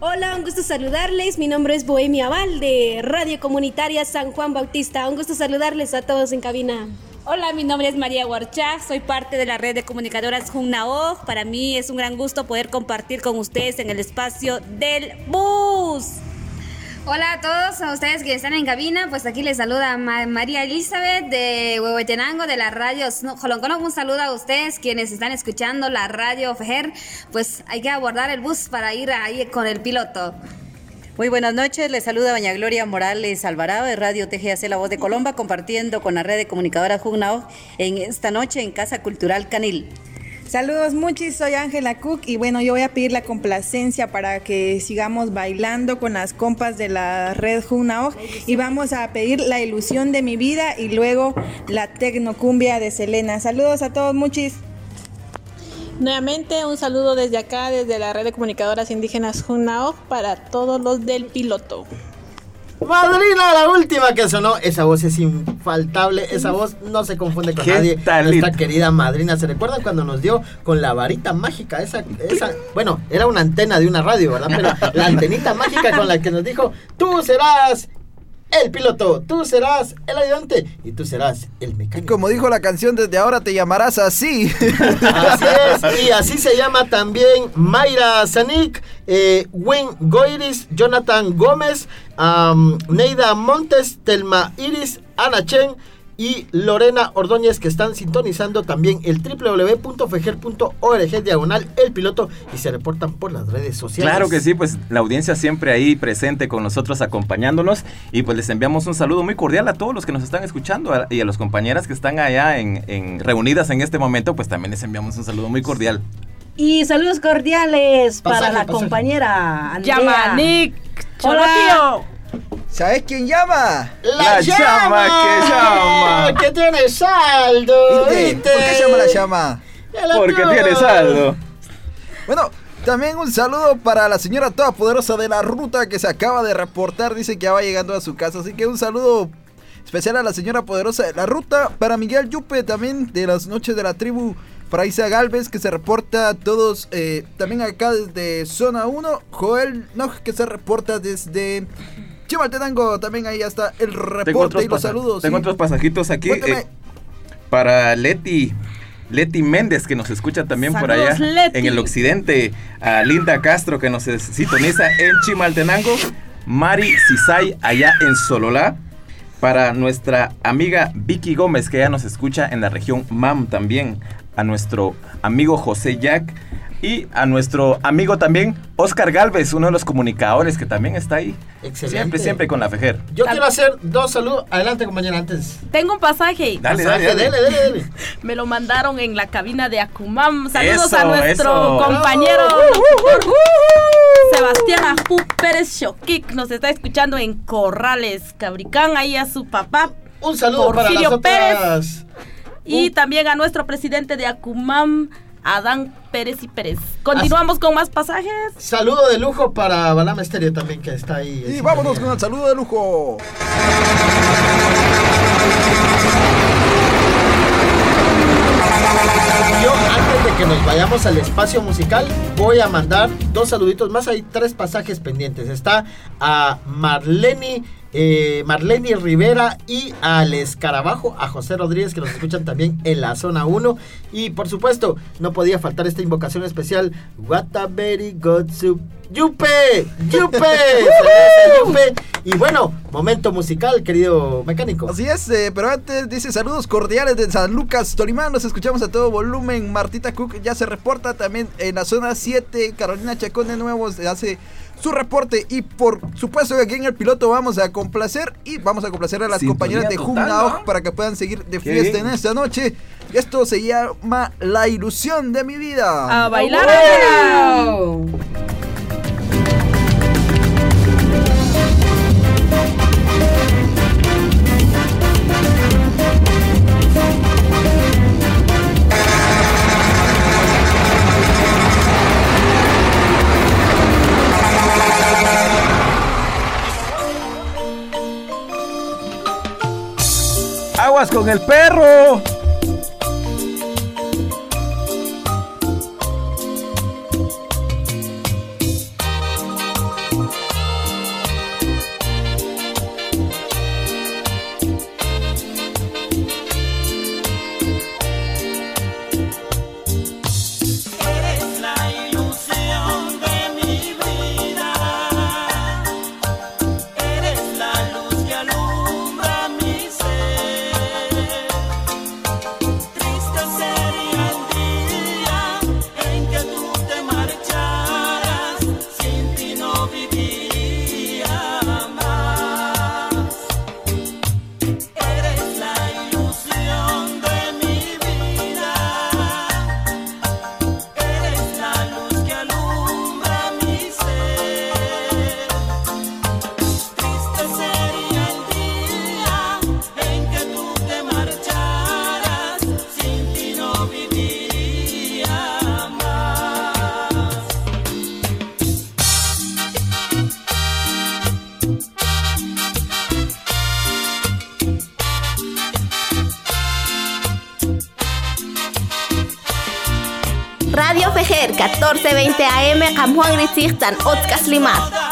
Hola, un gusto saludarles. Mi nombre es Bohemia Val de Radio Comunitaria San Juan Bautista. Un gusto saludarles a todos en cabina. Hola, mi nombre es María Huarchá, soy parte de la red de comunicadoras Junnao. Para mí es un gran gusto poder compartir con ustedes en el espacio del bus. Hola a todos, a ustedes que están en cabina, pues aquí les saluda Ma- María Elizabeth de Huehuetenango de la radio Joloncono. Un saludo a ustedes quienes están escuchando la radio Fejer, pues hay que abordar el bus para ir ahí con el piloto. Muy buenas noches, les saluda Doña Gloria Morales Alvarado de Radio TGAC La Voz de Colomba, compartiendo con la red de comunicadoras Jugnao en esta noche en Casa Cultural Canil. Saludos muchis, soy Ángela Cook y bueno, yo voy a pedir la complacencia para que sigamos bailando con las compas de la red Junaoj y vamos a pedir la ilusión de mi vida y luego la tecnocumbia de Selena. Saludos a todos muchis. Nuevamente un saludo desde acá, desde la red de comunicadoras indígenas Junaoj para todos los del piloto. Madrina, la última que sonó. Esa voz es infaltable. Esa voz no se confunde con ¿Qué nadie. tal? Nuestra querida madrina. ¿Se recuerdan cuando nos dio con la varita mágica? Esa, esa, bueno, era una antena de una radio, ¿verdad? Pero la antenita mágica con la que nos dijo: Tú serás el piloto, tú serás el ayudante y tú serás el mecánico. Como dijo la canción, desde ahora te llamarás así. Así es, y así se llama también Mayra Zanik, eh, Wayne Goiris, Jonathan Gómez, Neida Montes, Telma Iris, Ana Chen y Lorena Ordóñez que están sintonizando también el www.fejer.org diagonal el piloto y se reportan por las redes sociales. Claro que sí, pues la audiencia siempre ahí presente con nosotros acompañándonos y pues les enviamos un saludo muy cordial a todos los que nos están escuchando a- y a las compañeras que están allá en, en- reunidas en este momento, pues también les enviamos un saludo muy cordial. Y saludos cordiales para la pasaje. compañera Andrea. Llama Nick. Hola. Chorotío. ¿Sabes quién llama? La, La llama que llama. que tiene saldo. ¿Viste? ¿viste? ¿Por qué llama la llama? Porque tiene saldo. Bueno, también un saludo para la señora todopoderosa de la ruta que se acaba de reportar. Dice que ya va llegando a su casa. Así que un saludo Especial a la señora poderosa de la ruta. Para Miguel Yupe también de las noches de la tribu. Para Isa Galvez que se reporta a todos eh, también acá desde zona 1. Joel Noj que se reporta desde Chimaltenango. También ahí está el reporte y los saludos. Tengo sí. otros pasajitos aquí. Eh, para Leti. Leti Méndez, que nos escucha también por allá Leti. en el occidente. A Linda Castro, que nos sintoniza en Chimaltenango. Mari Cisay, allá en Sololá. Para nuestra amiga Vicky Gómez, que ya nos escucha en la región MAM también. A nuestro amigo José Jack. Y a nuestro amigo también Oscar Galvez, uno de los comunicadores que también está ahí. Excelente. Siempre, siempre con la Fejer. Yo quiero hacer dos saludos. Adelante, compañera, antes. Tengo un pasaje. Dale, Pasaje, dale, dale. dale, dale. Me lo mandaron en la cabina de Acumam. Saludos Eso, a nuestro eso. compañero Sebastián Ajú Pérez Shokik. Nos está escuchando en Corrales, Cabricán. Ahí a su papá. Un saludo para las Porfirio Pérez. Y también a nuestro presidente de Acumam, Adán Pérez y Pérez. Continuamos con más pasajes. Saludo de lujo para Balama Estéreo también, que está ahí. Y vámonos con el saludo de lujo. Yo, antes de que nos vayamos al espacio musical, voy a mandar dos saluditos más. Hay tres pasajes pendientes. Está a Marlene, eh, Marlene Rivera y al Escarabajo, a José Rodríguez, que nos escuchan también en la zona 1. Y por supuesto, no podía faltar esta invocación especial. What a very good soup. ¡Yupe! ¡Yupe! ¡Yupe! Y bueno, momento musical, querido mecánico. Así es, eh, pero antes dice saludos cordiales de San Lucas, Tolimán. Nos escuchamos a todo volumen. Martita Cook ya se reporta también en la zona 7. Carolina Chacón de nuevo hace su reporte. Y por supuesto que aquí en el piloto vamos a complacer y vamos a complacer a las Sintonía compañeras de ¿no? para que puedan seguir de fiesta en esta noche. Esto se llama La ilusión de mi vida. A bailar. Con el perro. 1420 AM Kamhuang Risihtan Otkas Limat.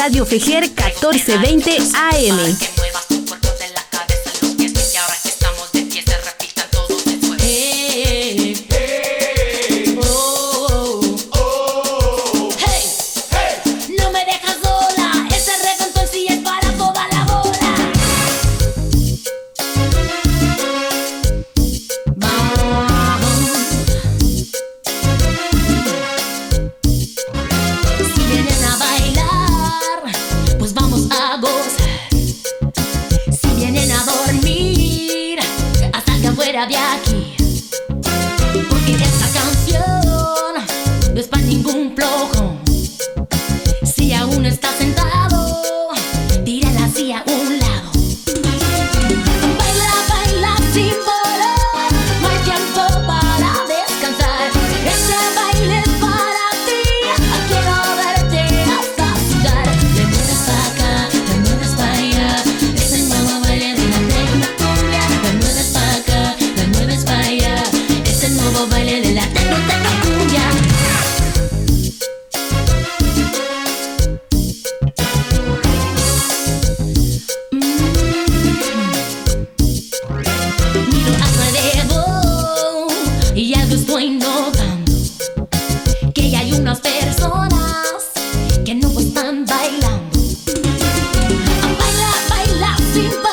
Radio Fejer 1420 AM. sin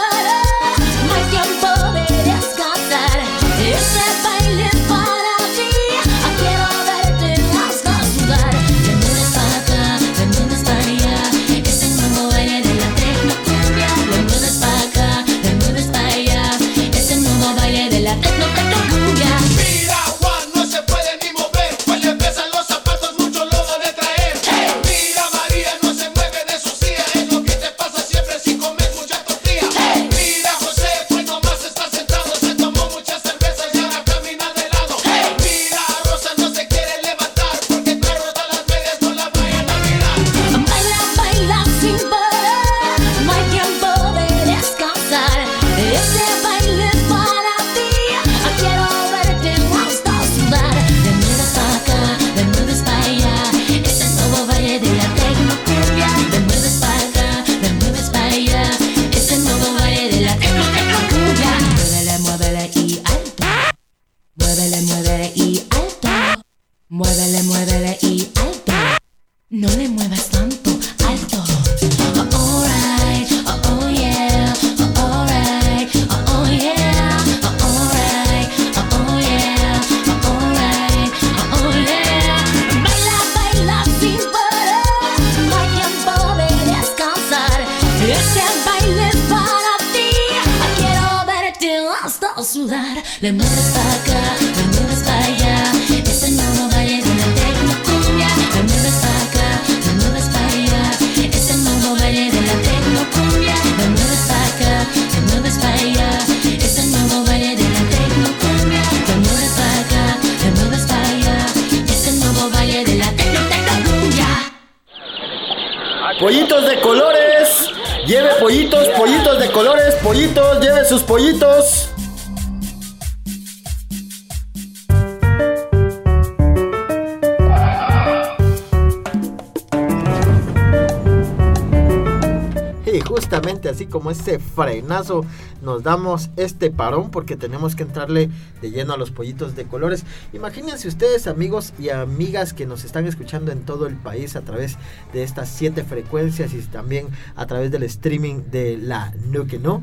Pollitos de colores. Lleve pollitos, pollitos de colores, pollitos, lleve sus pollitos. Y justamente así como ese frenazo nos damos este parón porque tenemos que entrarle de lleno a los pollitos de colores. Imagínense ustedes, amigos y amigas que nos están escuchando en todo el país a través de estas siete frecuencias y también a través del streaming de la Nuke, ¿no?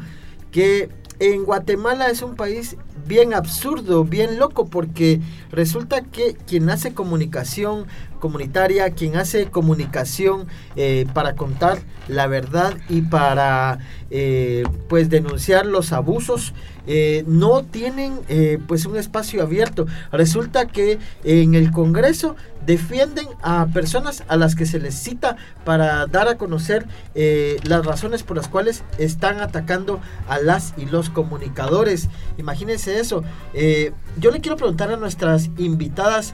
Que en Guatemala es un país bien absurdo, bien loco, porque resulta que quien hace comunicación comunitaria, quien hace comunicación eh, para contar la verdad y para eh, pues denunciar los abusos, eh, no tienen eh, pues un espacio abierto. Resulta que eh, en el Congreso defienden a personas a las que se les cita para dar a conocer las razones por las cuales están atacando a las y los comunicadores. Imagínense eso. yo le quiero preguntar a nuestras invitadas.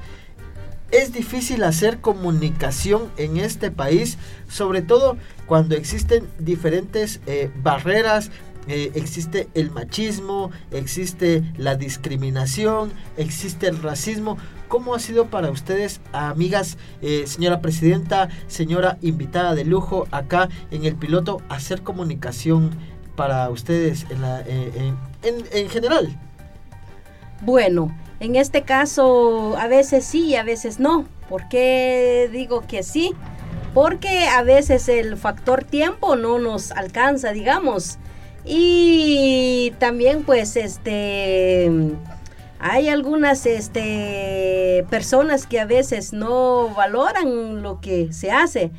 Es difícil hacer comunicación en este país, sobre todo cuando existen diferentes barreras, eh, existe el machismo, existe la discriminación, existe el racismo. ¿Cómo ha sido para ustedes, amigas, eh, señora presidenta, señora invitada de lujo acá en el piloto, hacer comunicación para ustedes en, la, eh, en, en- en general? Bueno, en este caso a veces sí y a veces no. ¿Por qué digo que sí? Porque a veces el factor tiempo no nos alcanza, digamos. Y también pues este hay algunas este personas que a veces no valoran lo que se hace,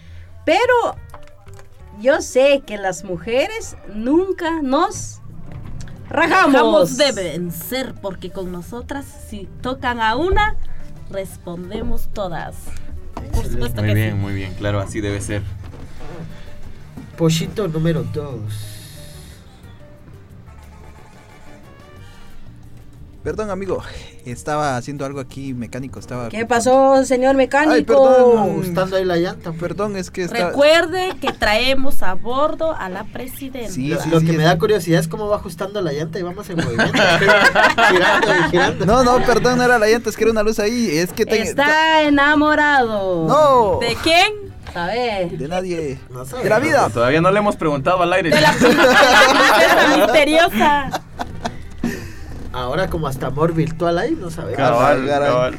pero yo sé que las mujeres nunca nos rajamos. Rajamos de vencer porque con nosotras si tocan a una respondemos todas. Por supuesto Muy que bien, sí. muy bien, claro, así debe ser. Pochito número 2. Perdón, amigo. Estaba haciendo algo aquí mecánico. Estaba. ¿Qué pasó, señor mecánico? Ay, perdón. Ajustando ahí la llanta. Perdón, es que está. Recuerde que traemos a bordo a la presidenta. lo lo que me da curiosidad es cómo va ajustando la llanta y vamos en movimiento. girando y girando. No, no, perdón, no era la llanta, es que era una luz ahí. Es que te- Está enamorado. No. ¿De quién? ¿Sabe? De nadie. sabe. De la vida. Todavía no le hemos preguntado al aire. princesa misteriosa. Ahora como hasta amor virtual ahí, no sabemos. Cabal, Caray. cabal.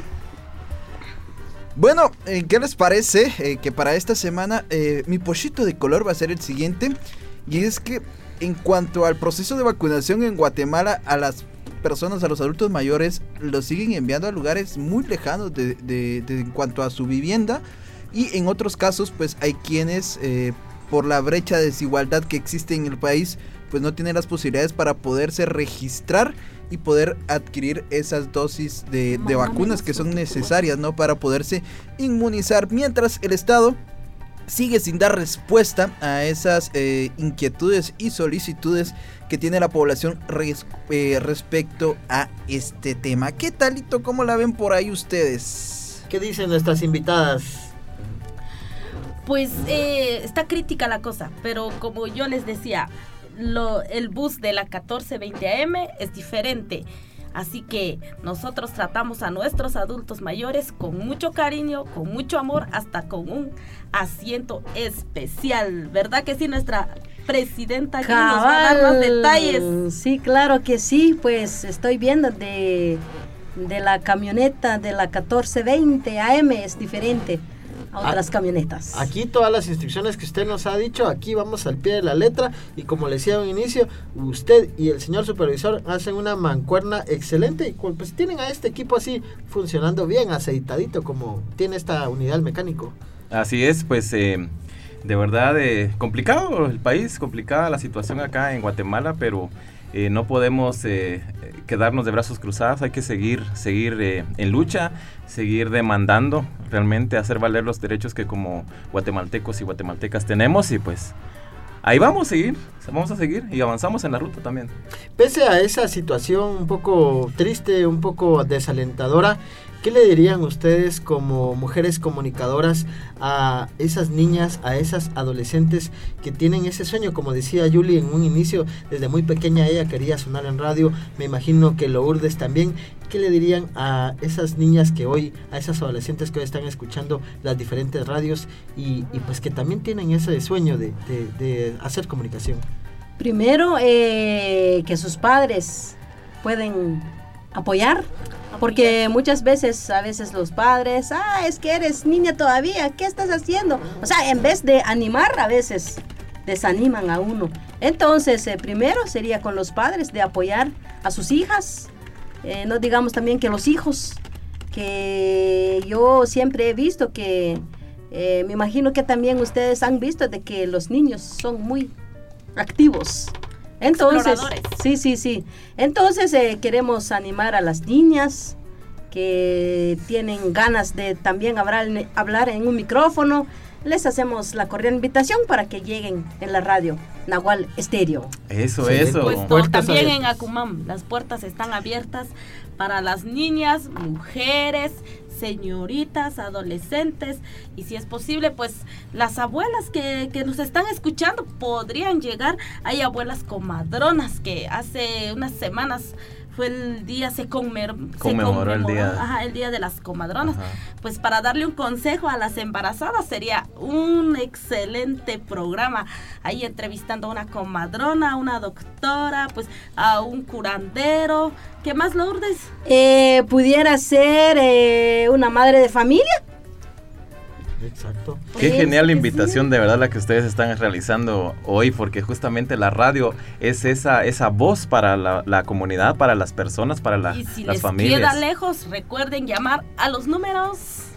Bueno, eh, ¿qué les parece eh, que para esta semana eh, mi pochito de color va a ser el siguiente? Y es que en cuanto al proceso de vacunación en Guatemala, a las personas, a los adultos mayores, los siguen enviando a lugares muy lejanos de, de- de- en cuanto a su vivienda. Y en otros casos, pues hay quienes, eh, por la brecha de desigualdad que existe en el país, pues no tienen las posibilidades para poderse registrar y poder adquirir esas dosis de, de vacunas que son necesarias, ¿no? Para poderse inmunizar. Mientras el Estado sigue sin dar respuesta a esas eh, inquietudes y solicitudes que tiene la población res- eh, respecto a este tema. ¿Qué talito? ¿Cómo la ven por ahí ustedes? ¿Qué dicen nuestras invitadas? Pues eh, está crítica la cosa, pero como yo les decía, lo, el bus de la 1420 AM es diferente. Así que nosotros tratamos a nuestros adultos mayores con mucho cariño, con mucho amor, hasta con un asiento especial. ¿Verdad que sí, nuestra presidenta aquí nos va a dar más detalles? Sí, claro que sí, pues estoy viendo de, de la camioneta de la 1420 AM es diferente a otras camionetas. Aquí todas las instrucciones que usted nos ha dicho, aquí vamos al pie de la letra y como le decía a un inicio, usted y el señor supervisor hacen una mancuerna excelente y pues tienen a este equipo así funcionando bien, aceitadito como tiene esta unidad el mecánico. Así es, pues eh, de verdad eh, complicado el país, complicada la situación acá en Guatemala, pero eh, no podemos eh, quedarnos de brazos cruzados, hay que seguir, seguir eh, en lucha, seguir demandando, realmente hacer valer los derechos que como guatemaltecos y guatemaltecas tenemos y pues ahí vamos a seguir, vamos a seguir y avanzamos en la ruta también. Pese a esa situación un poco triste, un poco desalentadora, ¿qué le dirían ustedes como mujeres comunicadoras a esas niñas, a esas adolescentes que tienen ese sueño? Como decía Yuli en un inicio, desde muy pequeña ella quería sonar en radio, me imagino que Lourdes también. ¿Qué le dirían a esas niñas que hoy, a esas adolescentes que hoy están escuchando las diferentes radios y, pues que también tienen ese sueño de hacer comunicación? Primero, eh, que sus padres pueden apoyar, porque muchas veces, a veces los padres, ah, es que eres niña todavía, ¿qué estás haciendo? O sea, en vez de animar, a veces desaniman a uno. Entonces, eh, primero sería con los padres de apoyar a sus hijas, eh, no digamos también que los hijos, que yo siempre he visto que, eh, me imagino que también ustedes han visto de que los niños son muy activos. Entonces, sí, sí, sí. Entonces eh, queremos animar a las niñas que tienen ganas de también hablar, hablar en un micrófono. Les hacemos la cordial invitación para que lleguen en la radio Nahual Estéreo. Eso, Sí, eso. Pues no, también abiertas. en Acumam, las puertas están abiertas para las niñas, mujeres, señoritas, adolescentes y si es posible, pues las abuelas que, que nos están escuchando podrían llegar. Hay abuelas comadronas que hace unas semanas fue el día, se, conmer- se Conmemoró el día. ajá, el día de las comadronas. Pues para darle un consejo a las embarazadas sería un excelente programa. Ahí entrevistando a una comadrona, a una doctora, pues a un curandero. ¿Qué más, Lourdes? Eh, pudiera ser eh, una madre de familia. Exacto. Qué genial que invitación de verdad la que ustedes están realizando hoy, porque justamente la radio es esa, esa voz para la, la comunidad, para las personas, para la- Y si las les familias. queda lejos, recuerden llamar a los números.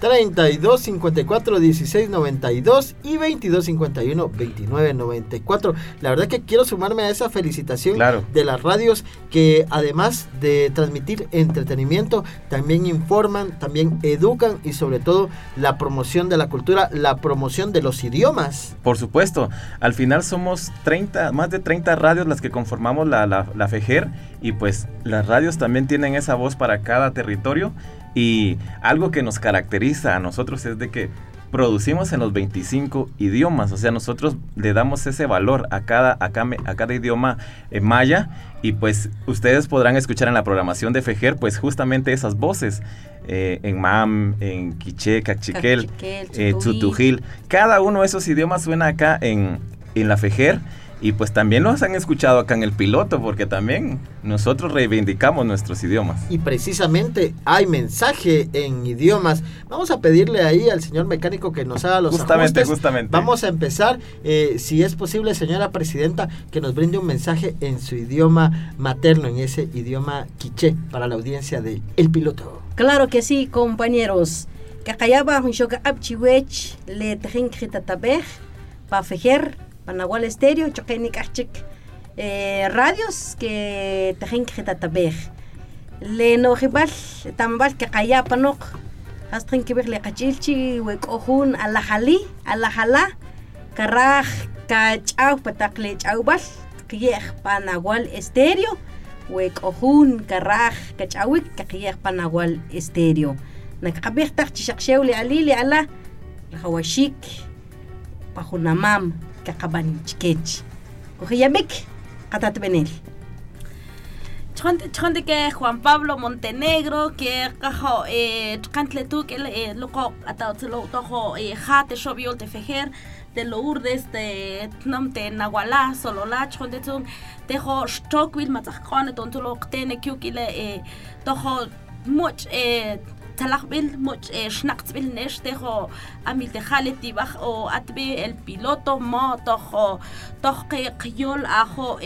32 54 16 92 y 22 51 29 94. La verdad que quiero sumarme a esa felicitación Claro. de las radios que además de transmitir entretenimiento, también informan, también educan y sobre todo la promoción de la cultura, la promoción de los idiomas. Por supuesto, al final somos 30, más de 30 radios las que conformamos la, la, la FEJER y pues las radios también tienen esa voz para cada territorio y algo que nos caracteriza a nosotros es de que producimos en los 25 idiomas, o sea, nosotros le damos ese valor a cada, a cada, a cada idioma eh, maya y pues ustedes podrán escuchar en la programación de FEJER pues justamente esas voces eh, en MAM, en Quiché, Cachiquel, eh. Tzutujil. Cada uno de esos idiomas suena acá en, en la FEJER y pues también los han escuchado acá en el piloto porque también nosotros reivindicamos nuestros idiomas. Y precisamente hay mensaje en idiomas. Vamos a pedirle ahí al señor mecánico que nos haga los Justamente, ajustes. justamente. Vamos a empezar, eh, si es posible, señora presidenta, que nos brinde un mensaje en su idioma materno, en ese idioma quiché, para la audiencia de El Piloto. Claro que sí, compañeros. Hunshoka Abchiwech, le pa Fejer, Panagual Estéreo, Chokeni Kachik, eh, radios que Tejen Kritatabej. Le Nojibal, Tambal Kakayapa Nok, Astrin Kibir le Kachilchi, Wekojun, Alajali, Alajala, Karaj, Kachau, Patakle Chaubal, Kiej Panagual Estéreo. Wekojun, Karaj, Kachawik, Kakiyeh Panagual Estéreo. Tak chisaksew li ali li ala, Lahawashik, Pajunamam, Kakaban Chikech. Kujiyamik, Katatbenel. Chonte, chonte que Juan Pablo Montenegro, que cajo, eh, chantle tú, que loco, hasta lo tojo, jate, shobiol, te fejer, de Lourdes, de Tnom, de Nahualá, Solola, chonte tú, tejo, Stokwil, Matzakone, tontulo, tene, kiukile, eh, tojo, much, eh, talakbil, much, eh, schnacktsbil, nesh, tejo, amil, tejale, tibaj, o atbe, el piloto, mo, tojo, tojo, qiyol, ajo,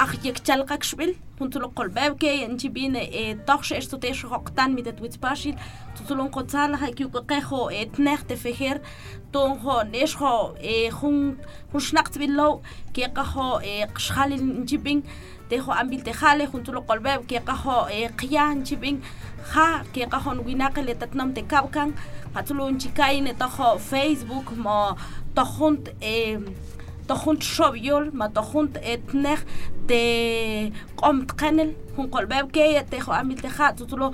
أخيك تلقاك شبل كنت لقل بابكي أنت بين طخش إيش تطيش غقتان ميدا تويتباشيل تطلون قطال هاكيو قيخو تنخ تفخير تون خو نيش خو خون خون شنقت بلو كي قخو قشخالي أنت بين تخو أمبيل تخالي كنت لقل باب كي قخو قيا أنت بين خا كي قخو نغيناق اللي تتنم تكاب كان تكابكان انت كاين تخو فيسبوك ما تخونت تخنت شوبيول ما تخنت اتنخ تي قمت قنل هون قل باب خو امیل عمل تخات تلو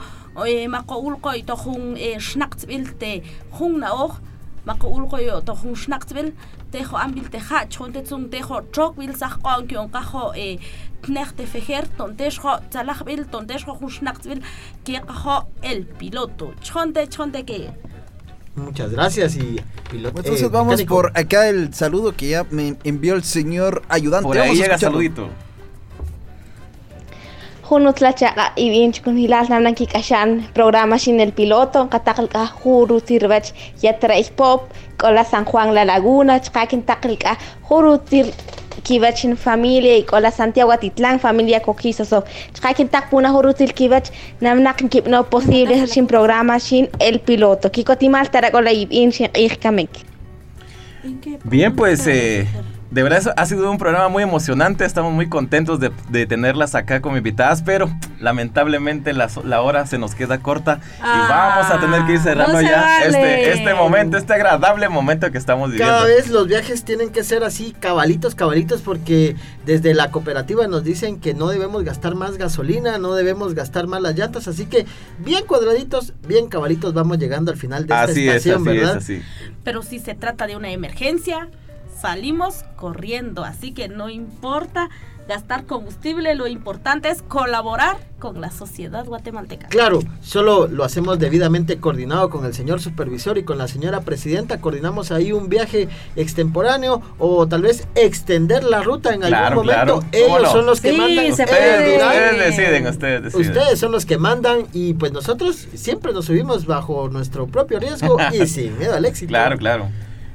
ما قول قوي تخون شنقت بلت خون اوخ ما قول قوي تخون شنقت بل تخو عمل تخات شون تتون خو تروك بیل سخ قان كيون قخو تنخ تفخر تنتش خو تلخ بل تنتش خو شنقت بل كي قخو البيلوتو شون تشون کی Muchas gracias y piloto. Entonces eh, vamos mecánico. por acá el saludo que ya me envió el señor ayudante. Por ahí Vamos a llega saludito. Junutlachaqa y bien chikun hilal namnan kikashan programa sin el piloto katakilka juru tirbach ya traes pop kola San Juan la Laguna chkakin takilka juru tir kibachin familia y kola Santiago Atitlán familia Coquisoso chkakin takpuna juru tir kibach namnak kipno posible sin programa sin el piloto. Kiko timal tarakola y bien sin Bien, pues eh, De verdad, eso ha sido un programa muy emocionante. Estamos muy contentos de, de tenerlas acá como invitadas, pero lamentablemente la, la hora se nos queda corta Ah, y vamos a tener que ir cerrando no ya vale. este, este momento, este agradable momento que estamos viviendo. Cada vez los viajes tienen que ser así, cabalitos, cabalitos, porque desde la cooperativa nos dicen que no debemos gastar más gasolina, no debemos gastar más las llantas, así que bien cuadraditos, bien cabalitos vamos llegando al final de esta Así es, estación, así es, ¿verdad? así. Pero si se trata de una emergencia, salimos corriendo. Así que no importa gastar combustible, lo importante es colaborar con la sociedad guatemalteca. Claro, solo lo hacemos debidamente coordinado con el señor supervisor y con la señora presidenta. Coordinamos ahí un viaje extemporáneo o tal vez extender la ruta en Claro, algún momento. claro. ¿Cómo Ellos no? son los que Sí, mandan. se ustedes puede. dirán. Ustedes deciden, ustedes deciden. Ustedes son los que mandan y pues nosotros siempre nos subimos bajo nuestro propio riesgo y sin miedo al éxito. Claro, claro.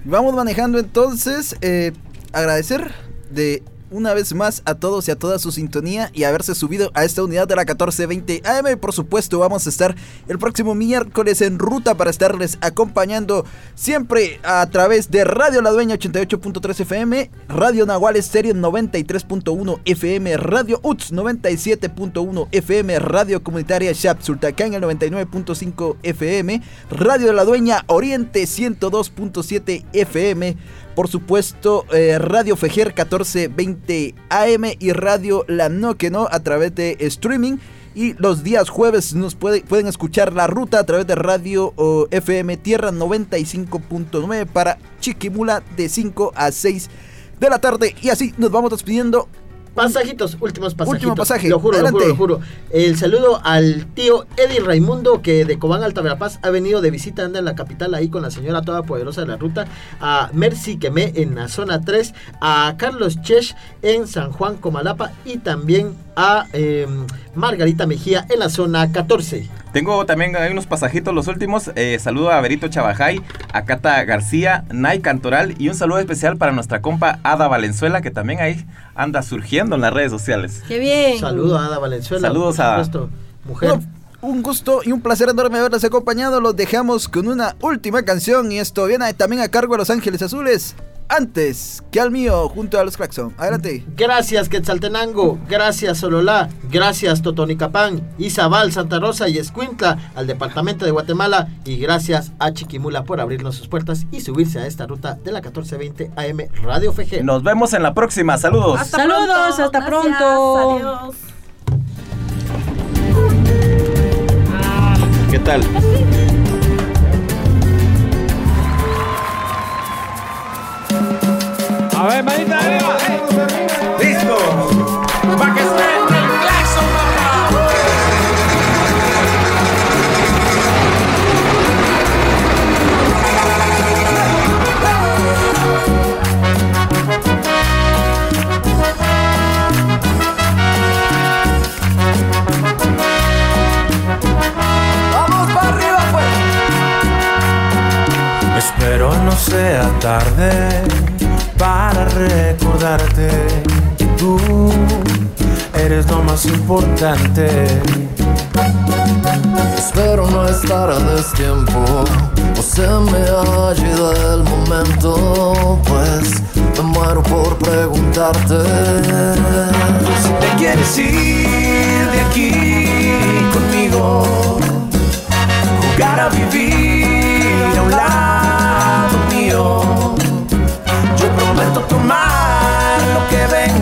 Vamos manejando entonces. eh, agradecer de una vez más a todos y a toda su sintonía y haberse subido a esta unidad de la 1420 AM. Por supuesto, vamos a estar el próximo miércoles en ruta para estarles acompañando siempre a través de Radio La Dueña 88.3 FM, Radio Nahual Estéreo 93.1 FM, Radio UTS 97.1 FM, Radio Comunitaria Shap Sultacán el 99.5 FM, Radio La Dueña Oriente 102.7 FM. Por supuesto, eh, Radio Fejer 1420 AM y Radio La No Que No a través de streaming. Y los días jueves nos puede- pueden escuchar la ruta a través de Radio FM Tierra 95.9 para Chiquimula de 5 a 6 de la tarde. Y así nos vamos despidiendo. Pasajitos, últimos pasajitos. Último pasaje, Lo juro, lo juro, lo juro. El saludo al tío Eddie Raimundo, que de Cobán Alta Verapaz ha venido de visita, anda en la capital ahí con la señora toda poderosa de la ruta. A Mercy Quemé en la zona 3. A Carlos Chesh en San Juan Comalapa. Y también a eh, Margarita Mejía en la zona 14. Tengo también hay unos pasajitos, los últimos. Eh, saludo a Berito Chabajay, a Cata García, Nay Cantoral y un saludo especial para nuestra compa Ada Valenzuela, que también ahí anda surgiendo en las redes sociales. Qué bien. Saludo a Ada Valenzuela. Saludos a- mujer. Bueno, un gusto y un placer enorme haberles acompañado. Los dejamos con una última canción y esto viene también a cargo de Los Ángeles Azules. Antes que al mío, junto a los Claxon. Adelante. Gracias Quetzaltenango, gracias Sololá, gracias Totonicapán, Izabal, Santa Rosa y Escuintla al departamento de Guatemala y gracias a Chiquimula por abrirnos sus puertas y subirse a esta ruta de la 1420 AM Radio FG. Nos vemos en la próxima. Saludos. Hasta Saludos, pronto. hasta Gracias, pronto. Adiós. ¿Qué tal? A ver, manita arriba. Listo. Pa' que suene el claxon, papá. Vamos para arriba, pues. Espero no sea tarde para recordarte que tú eres lo más importante. Espero no estar a destiempo o se me ha ido el momento, pues me muero por preguntarte. Si te quieres ir de aquí conmigo, jugar a vivir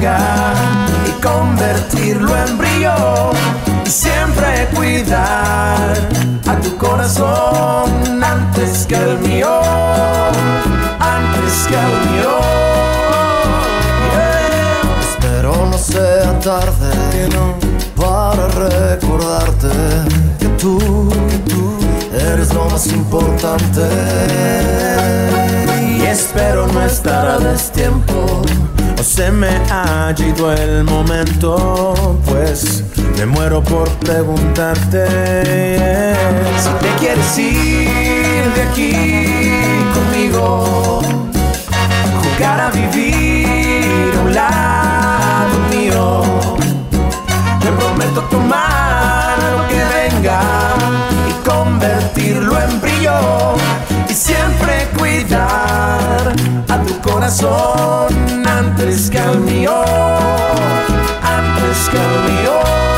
y convertirlo en brillo y siempre cuidar a tu corazón antes que el mío, antes que el mío. Yeah. Espero no sea tarde para recordarte que tú, que tú eres lo más importante. Y espero no estar a destiempo o se me ha ido el momento, pues me muero por preguntarte si te quieres ir de aquí conmigo, jugar a vivir a un lado mío. Te prometo tomar lo que venga y convertirlo en brillo y siempre cuidar a tu corazón antes que el mío, antes que el mío.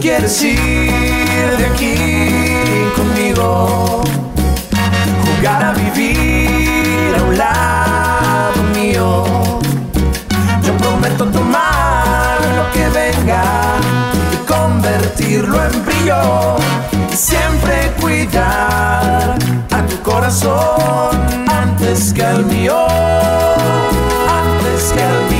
Quieres ir de aquí conmigo, jugar a vivir a un lado mío, yo prometo tomar lo que venga y convertirlo en brillo y siempre cuidar a tu corazón antes que el mío, antes que el mío.